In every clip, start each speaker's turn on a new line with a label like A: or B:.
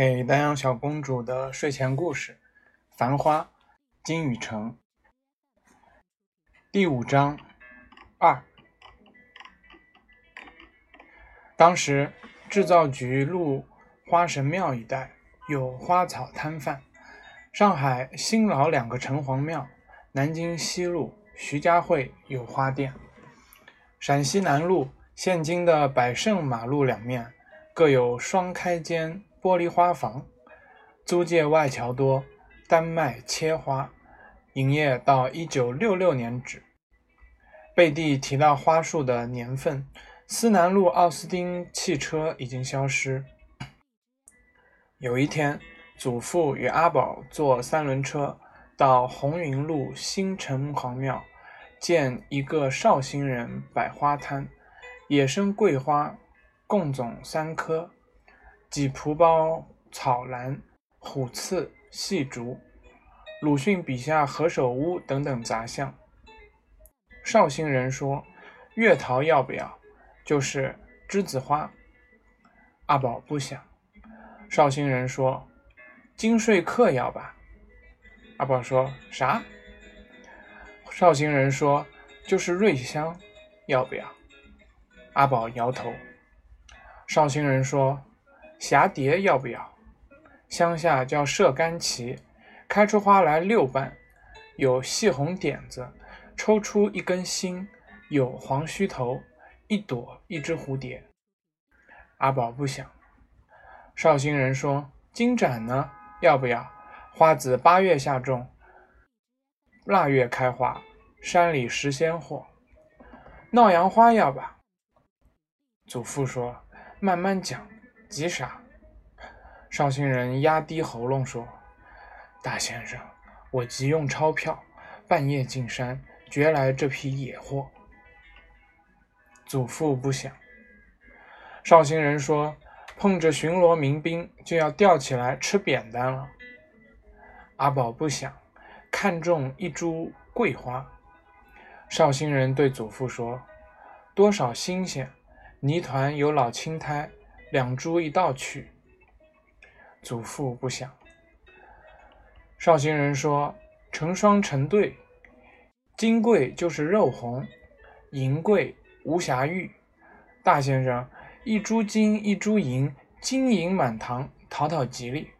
A: 给丹阳小公主的睡前故事《繁花》金宇澄第五章二。当时制造局路花神庙一带有花草摊贩，上海新老两个城隍庙，南京西路徐家汇有花店，陕西南路现今的百盛马路两面各有双开间。玻璃花房，租界外侨多，丹麦切花，营业到一九六六年止。贝蒂提到花束的年份，思南路奥斯汀汽车已经消失。有一天，祖父与阿宝坐三轮车到红云路新城隍庙，见一个绍兴人摆花摊，野生桂花共总三棵。几蒲包、草兰、虎刺、细竹，鲁迅笔下何首乌等等杂项。绍兴人说：“月桃要不要？就是栀子花。”阿宝不想。绍兴人说：“金穗客要吧？”阿宝说：“啥？”绍兴人说：“就是瑞香，要不要？”阿宝摇头。绍兴人说。霞蝶要不要？乡下叫射干旗，开出花来六瓣，有细红点子，抽出一根心，有黄须头，一朵一只蝴蝶。阿宝不想。绍兴人说：“金盏呢？要不要？花子八月下种，腊月开花，山里拾鲜货。闹阳花要吧？”祖父说：“慢慢讲。”急啥？绍兴人压低喉咙说：“大先生，我急用钞票，半夜进山，掘来这批野货。”祖父不想。绍兴人说：“碰着巡逻民兵，就要吊起来吃扁担了。”阿宝不想，看中一株桂花。绍兴人对祖父说：“多少新鲜，泥团有老青苔。”两株一道去。祖父不想。绍兴人说：“成双成对，金桂就是肉红，银桂无瑕玉。大先生，一株金一株银，金银满堂，讨讨吉利。”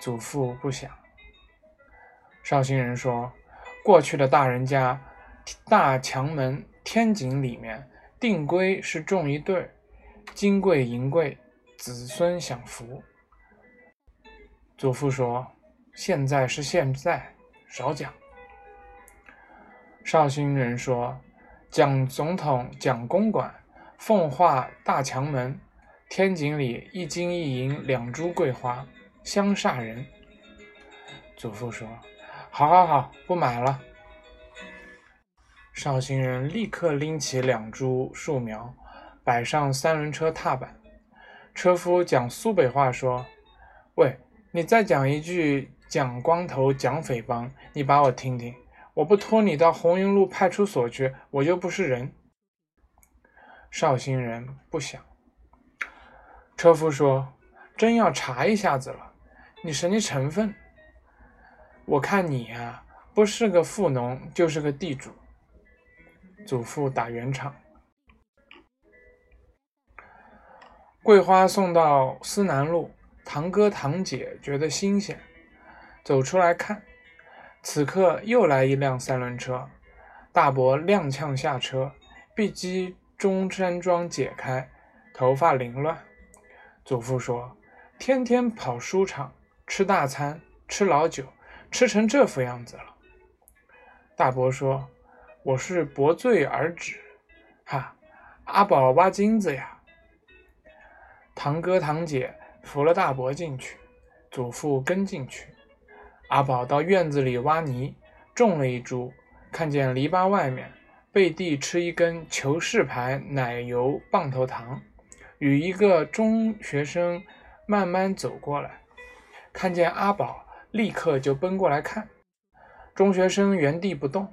A: 祖父不想。绍兴人说：“过去的大人家，大墙门天井里面，定规是种一对。”金贵银贵，子孙享福。祖父说：“现在是现在，少讲。”绍兴人说：“蒋总统蒋公馆，奉化大墙门，天井里一金一银两株桂花，香煞人。”祖父说：“好好好，不买了。”绍兴人立刻拎起两株树苗。摆上三轮车踏板，车夫讲苏北话说：“喂，你再讲一句蒋光头蒋匪帮，你把我听听。我不拖你到红云路派出所去，我就不是人。”绍兴人不想。车夫说：“真要查一下子了，你什么成分？我看你呀，不是个富农，就是个地主。”祖父打圆场。桂花送到思南路，堂哥堂姐觉得新鲜，走出来看。此刻又来一辆三轮车，大伯踉跄下车，臂机中山装解开，头发凌乱。祖父说：“天天跑书场，吃大餐，吃老酒，吃成这副样子了。”大伯说：“我是薄醉而止。”哈，阿宝挖金子呀。堂哥堂姐扶了大伯进去，祖父跟进去。阿宝到院子里挖泥，种了一株，看见篱笆外面，贝蒂吃一根求是牌奶油棒头糖，与一个中学生慢慢走过来，看见阿宝，立刻就奔过来看。中学生原地不动。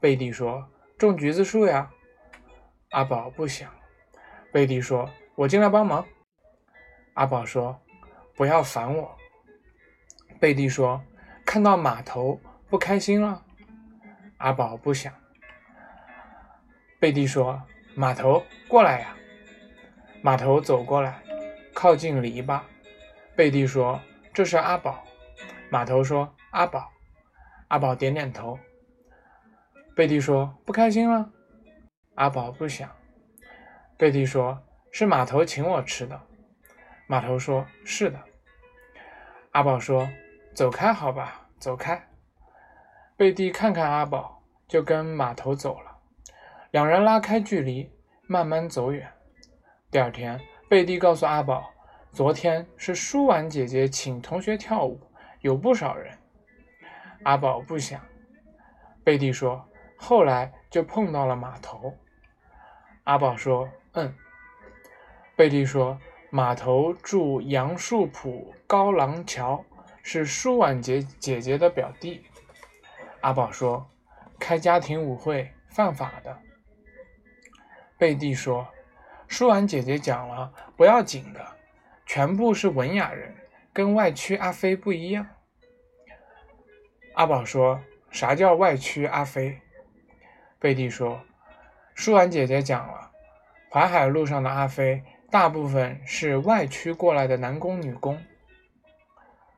A: 贝蒂说：“种橘子树呀。”阿宝不想。贝蒂说。我进来帮忙。阿宝说：“不要烦我。”贝蒂说：“看到码头不开心了。”阿宝不想。贝蒂说：“码头过来呀！”码头走过来，靠近篱笆。贝蒂说：“这是阿宝。”码头说：“阿宝。”阿宝点点头。贝蒂说：“不开心了。”阿宝不想。贝蒂说：“是码头请我吃的。”码头说：“是的。”阿宝说：“走开，好吧，走开。”贝蒂看看阿宝，就跟码头走了。两人拉开距离，慢慢走远。第二天，贝蒂告诉阿宝：“昨天是舒婉姐姐请同学跳舞，有不少人。”阿宝不想。贝蒂说：“后来就碰到了码头。”阿宝说：“嗯。”贝蒂说。码头住杨树浦高廊桥，是舒婉姐姐姐的表弟。阿宝说：“开家庭舞会犯法的。”贝蒂说：“舒婉姐姐讲了，不要紧的，全部是文雅人，跟外区阿飞不一样。”阿宝说：“啥叫外区阿飞？”贝蒂说：“舒婉姐姐讲了，淮海路上的阿飞。”大部分是外区过来的男工女工。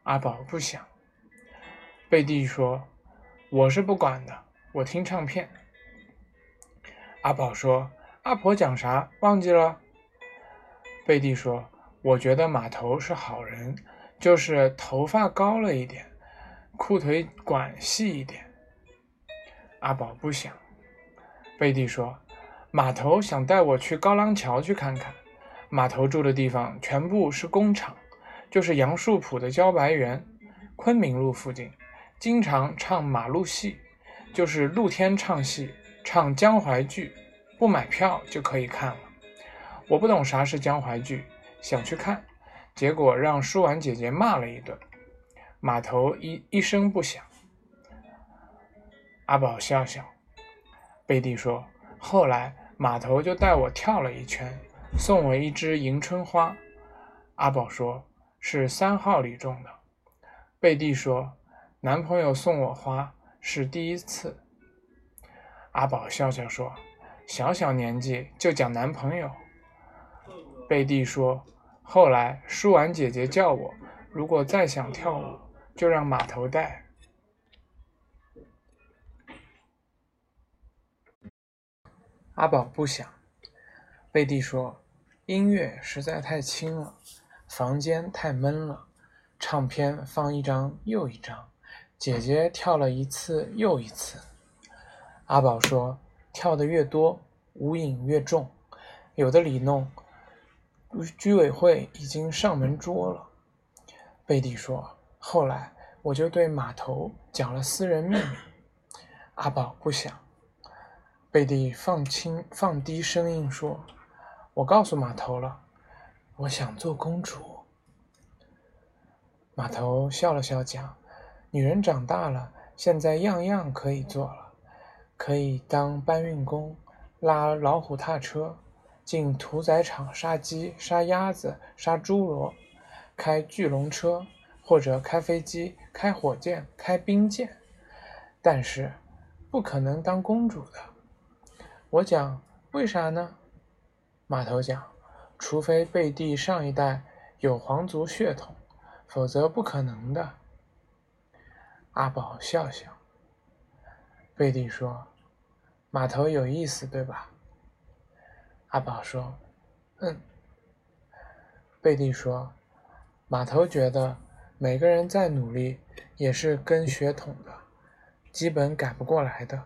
A: 阿宝不想。贝蒂说：“我是不管的，我听唱片。”阿宝说：“阿婆讲啥？忘记了？”贝蒂说：“我觉得码头是好人，就是头发高了一点，裤腿管细一点。”阿宝不想。贝蒂说：“码头想带我去高廊桥去看看。”码头住的地方全部是工厂，就是杨树浦的茭白园，昆明路附近，经常唱马路戏，就是露天唱戏，唱江淮剧，不买票就可以看了。我不懂啥是江淮剧，想去看，结果让舒婉姐姐骂了一顿。码头一一声不响。阿宝笑笑，贝蒂说，后来码头就带我跳了一圈。送我一支迎春花，阿宝说是三号里种的。贝蒂说男朋友送我花是第一次。阿宝笑笑说小小年纪就讲男朋友。贝蒂说后来舒婉姐姐叫我，如果再想跳舞，就让码头带。阿宝不想。贝蒂说。音乐实在太轻了，房间太闷了，唱片放一张又一张，姐姐跳了一次又一次。阿宝说：“跳的越多，无影越重，有的里弄，居委会已经上门捉了。”贝蒂说：“后来我就对码头讲了私人秘密。”阿宝不想。贝蒂放轻放低声音说。我告诉码头了，我想做公主。码头笑了笑讲：“女人长大了，现在样样可以做了，可以当搬运工，拉老虎踏车，进屠宰场杀鸡、杀鸭子、杀猪罗，开巨龙车，或者开飞机、开火箭、开兵舰，但是不可能当公主的。”我讲：“为啥呢？”码头讲，除非贝蒂上一代有皇族血统，否则不可能的。阿宝笑笑。贝蒂说：“码头有意思，对吧？”阿宝说：“嗯。”贝蒂说：“码头觉得每个人再努力也是跟血统的，基本改不过来的。